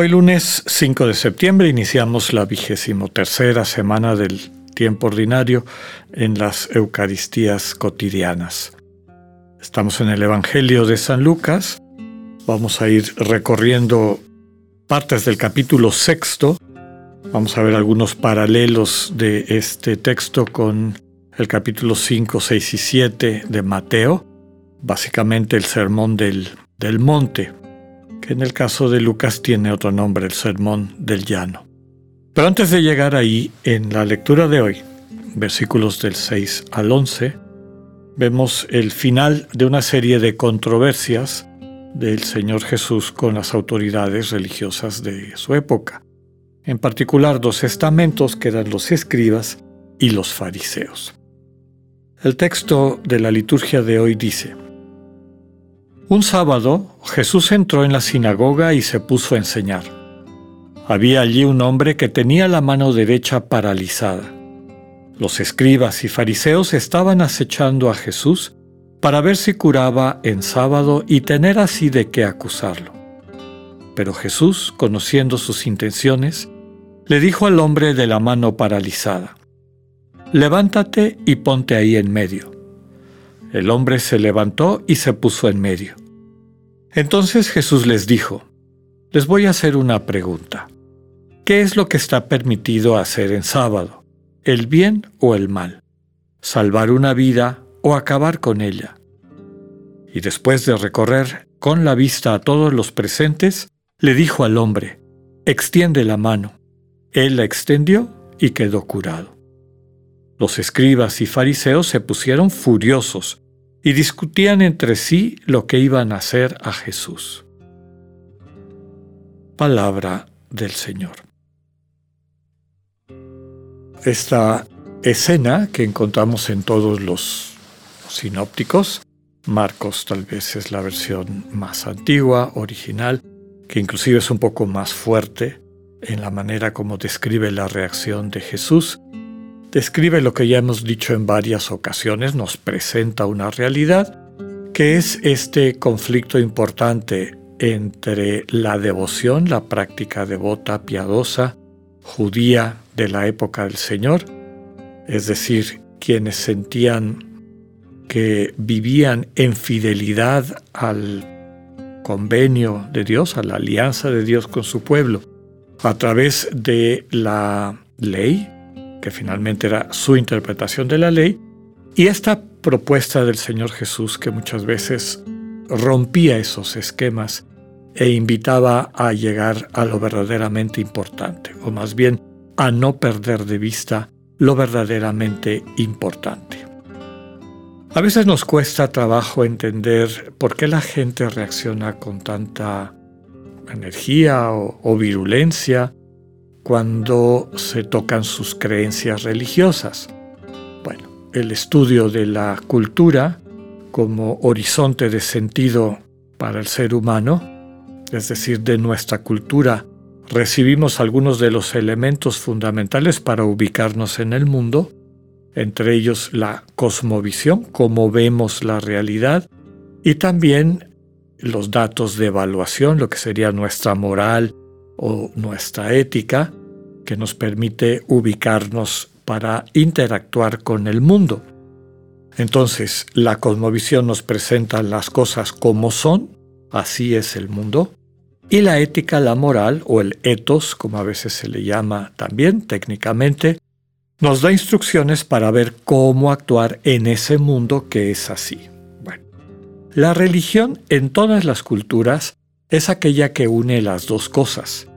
Hoy lunes 5 de septiembre iniciamos la vigésimo tercera semana del tiempo ordinario en las Eucaristías cotidianas. Estamos en el Evangelio de San Lucas. Vamos a ir recorriendo partes del capítulo sexto. Vamos a ver algunos paralelos de este texto con el capítulo 5, 6 y 7 de Mateo, básicamente el sermón del, del monte, en el caso de Lucas tiene otro nombre, el sermón del llano. Pero antes de llegar ahí, en la lectura de hoy, versículos del 6 al 11, vemos el final de una serie de controversias del Señor Jesús con las autoridades religiosas de su época, en particular dos estamentos que eran los escribas y los fariseos. El texto de la liturgia de hoy dice, Un sábado Jesús entró en la sinagoga y se puso a enseñar. Había allí un hombre que tenía la mano derecha paralizada. Los escribas y fariseos estaban acechando a Jesús para ver si curaba en sábado y tener así de qué acusarlo. Pero Jesús, conociendo sus intenciones, le dijo al hombre de la mano paralizada, levántate y ponte ahí en medio. El hombre se levantó y se puso en medio. Entonces Jesús les dijo, les voy a hacer una pregunta. ¿Qué es lo que está permitido hacer en sábado? ¿El bien o el mal? ¿Salvar una vida o acabar con ella? Y después de recorrer con la vista a todos los presentes, le dijo al hombre, extiende la mano. Él la extendió y quedó curado. Los escribas y fariseos se pusieron furiosos y discutían entre sí lo que iban a hacer a Jesús. Palabra del Señor. Esta escena que encontramos en todos los sinópticos, Marcos tal vez es la versión más antigua, original, que inclusive es un poco más fuerte en la manera como describe la reacción de Jesús, describe lo que ya hemos dicho en varias ocasiones, nos presenta una realidad, que es este conflicto importante entre la devoción, la práctica devota, piadosa, judía de la época del Señor, es decir, quienes sentían que vivían en fidelidad al convenio de Dios, a la alianza de Dios con su pueblo, a través de la ley, finalmente era su interpretación de la ley, y esta propuesta del Señor Jesús que muchas veces rompía esos esquemas e invitaba a llegar a lo verdaderamente importante, o más bien a no perder de vista lo verdaderamente importante. A veces nos cuesta trabajo entender por qué la gente reacciona con tanta energía o virulencia cuando se tocan sus creencias religiosas. Bueno, el estudio de la cultura como horizonte de sentido para el ser humano, es decir, de nuestra cultura, recibimos algunos de los elementos fundamentales para ubicarnos en el mundo, entre ellos la cosmovisión, cómo vemos la realidad, y también los datos de evaluación, lo que sería nuestra moral o nuestra ética, que nos permite ubicarnos para interactuar con el mundo. Entonces, la cosmovisión nos presenta las cosas como son, así es el mundo, y la ética, la moral o el ethos, como a veces se le llama también técnicamente, nos da instrucciones para ver cómo actuar en ese mundo que es así. Bueno, la religión en todas las culturas es aquella que une las dos cosas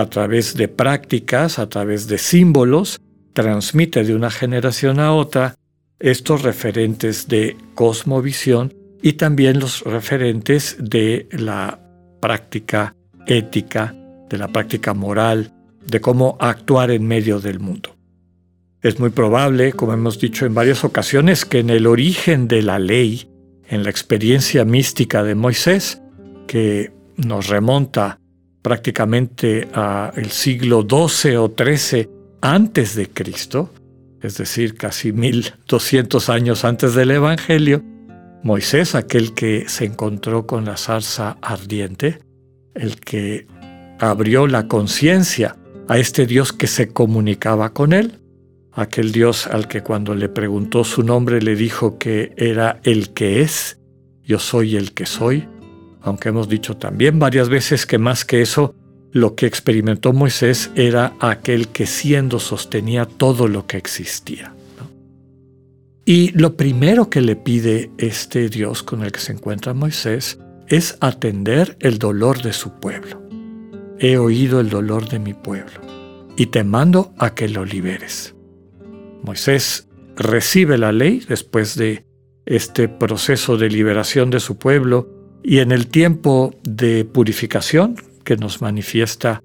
a través de prácticas, a través de símbolos, transmite de una generación a otra estos referentes de cosmovisión y también los referentes de la práctica ética, de la práctica moral, de cómo actuar en medio del mundo. Es muy probable, como hemos dicho en varias ocasiones, que en el origen de la ley, en la experiencia mística de Moisés, que nos remonta prácticamente al siglo XII o XIII antes de Cristo, es decir, casi 1200 años antes del Evangelio, Moisés, aquel que se encontró con la zarza ardiente, el que abrió la conciencia a este Dios que se comunicaba con él, aquel Dios al que cuando le preguntó su nombre le dijo que era el que es, yo soy el que soy, aunque hemos dicho también varias veces que más que eso, lo que experimentó Moisés era aquel que siendo sostenía todo lo que existía. Y lo primero que le pide este Dios con el que se encuentra Moisés es atender el dolor de su pueblo. He oído el dolor de mi pueblo y te mando a que lo liberes. Moisés recibe la ley después de este proceso de liberación de su pueblo y en el tiempo de purificación que nos manifiesta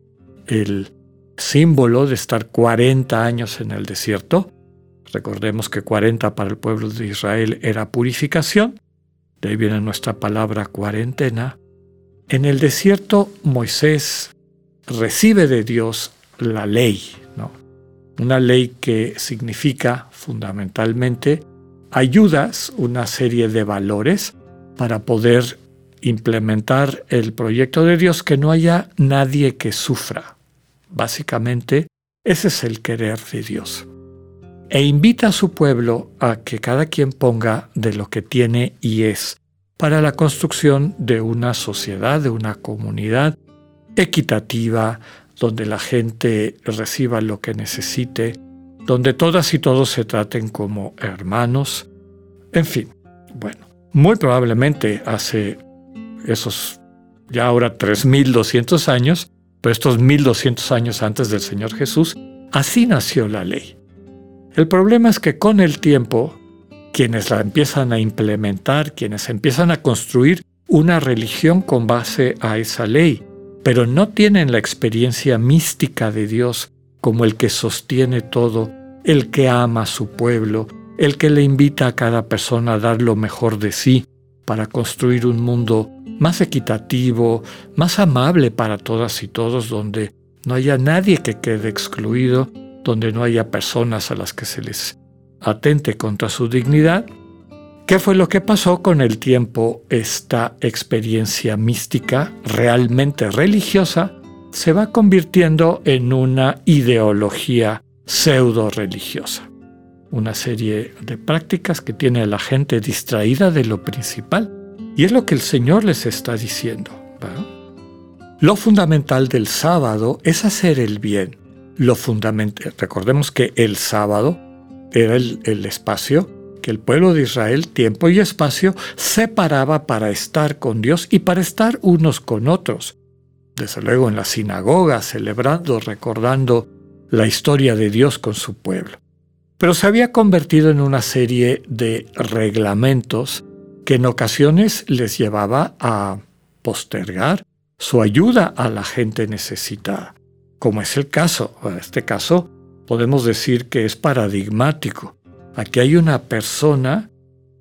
el símbolo de estar 40 años en el desierto. Recordemos que 40 para el pueblo de Israel era purificación, de ahí viene nuestra palabra cuarentena. En el desierto Moisés recibe de Dios la ley, ¿no? una ley que significa fundamentalmente ayudas, una serie de valores para poder implementar el proyecto de Dios que no haya nadie que sufra. Básicamente, ese es el querer de Dios. E invita a su pueblo a que cada quien ponga de lo que tiene y es para la construcción de una sociedad, de una comunidad equitativa, donde la gente reciba lo que necesite, donde todas y todos se traten como hermanos, en fin, bueno, muy probablemente hace esos ya ahora 3.200 años, pero estos 1.200 años antes del Señor Jesús, así nació la ley. El problema es que con el tiempo, quienes la empiezan a implementar, quienes empiezan a construir una religión con base a esa ley, pero no tienen la experiencia mística de Dios como el que sostiene todo, el que ama a su pueblo, el que le invita a cada persona a dar lo mejor de sí para construir un mundo más equitativo, más amable para todas y todos, donde no haya nadie que quede excluido, donde no haya personas a las que se les atente contra su dignidad. ¿Qué fue lo que pasó con el tiempo? Esta experiencia mística, realmente religiosa, se va convirtiendo en una ideología pseudo religiosa. Una serie de prácticas que tiene a la gente distraída de lo principal y es lo que el Señor les está diciendo. Lo fundamental del sábado es hacer el bien. Lo fundamental, recordemos que el sábado era el, el espacio que el pueblo de Israel, tiempo y espacio, separaba para estar con Dios y para estar unos con otros. Desde luego en la sinagoga, celebrando, recordando la historia de Dios con su pueblo. Pero se había convertido en una serie de reglamentos que en ocasiones les llevaba a postergar su ayuda a la gente necesitada, como es el caso. En este caso podemos decir que es paradigmático. Aquí hay una persona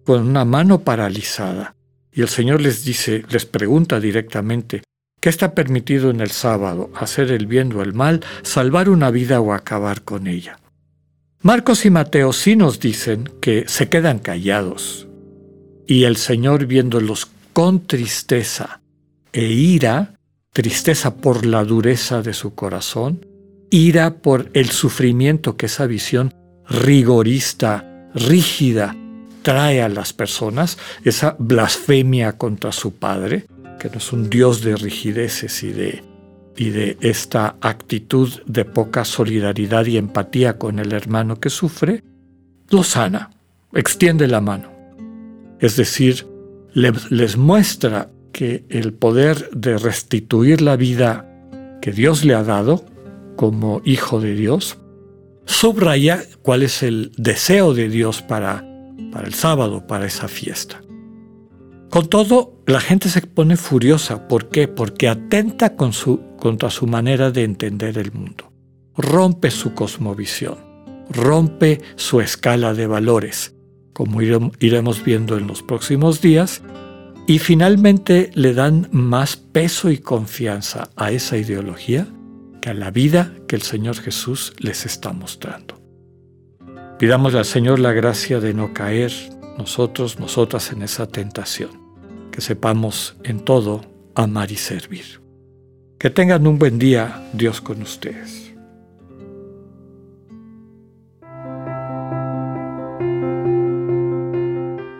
con una mano paralizada y el Señor les dice, les pregunta directamente, ¿qué está permitido en el sábado? ¿Hacer el bien o el mal? ¿Salvar una vida o acabar con ella? Marcos y Mateo sí nos dicen que se quedan callados y el Señor viéndolos con tristeza e ira, tristeza por la dureza de su corazón, ira por el sufrimiento que esa visión rigorista, rígida, trae a las personas, esa blasfemia contra su Padre, que no es un Dios de rigideces y de, y de esta actitud de poca solidaridad y empatía con el hermano que sufre, lo sana, extiende la mano es decir, les muestra que el poder de restituir la vida que Dios le ha dado como hijo de Dios, subraya cuál es el deseo de Dios para, para el sábado, para esa fiesta. Con todo, la gente se pone furiosa. ¿Por qué? Porque atenta contra su manera de entender el mundo. Rompe su cosmovisión. rompe su escala de valores, como iremos viendo en los próximos días, y finalmente le dan más peso y confianza a esa ideología que a la vida que el Señor Jesús les está mostrando. Pidamos al Señor la gracia de no caer nosotros, nosotras en esa tentación, que sepamos en todo amar y servir. Que tengan un buen día, Dios con ustedes.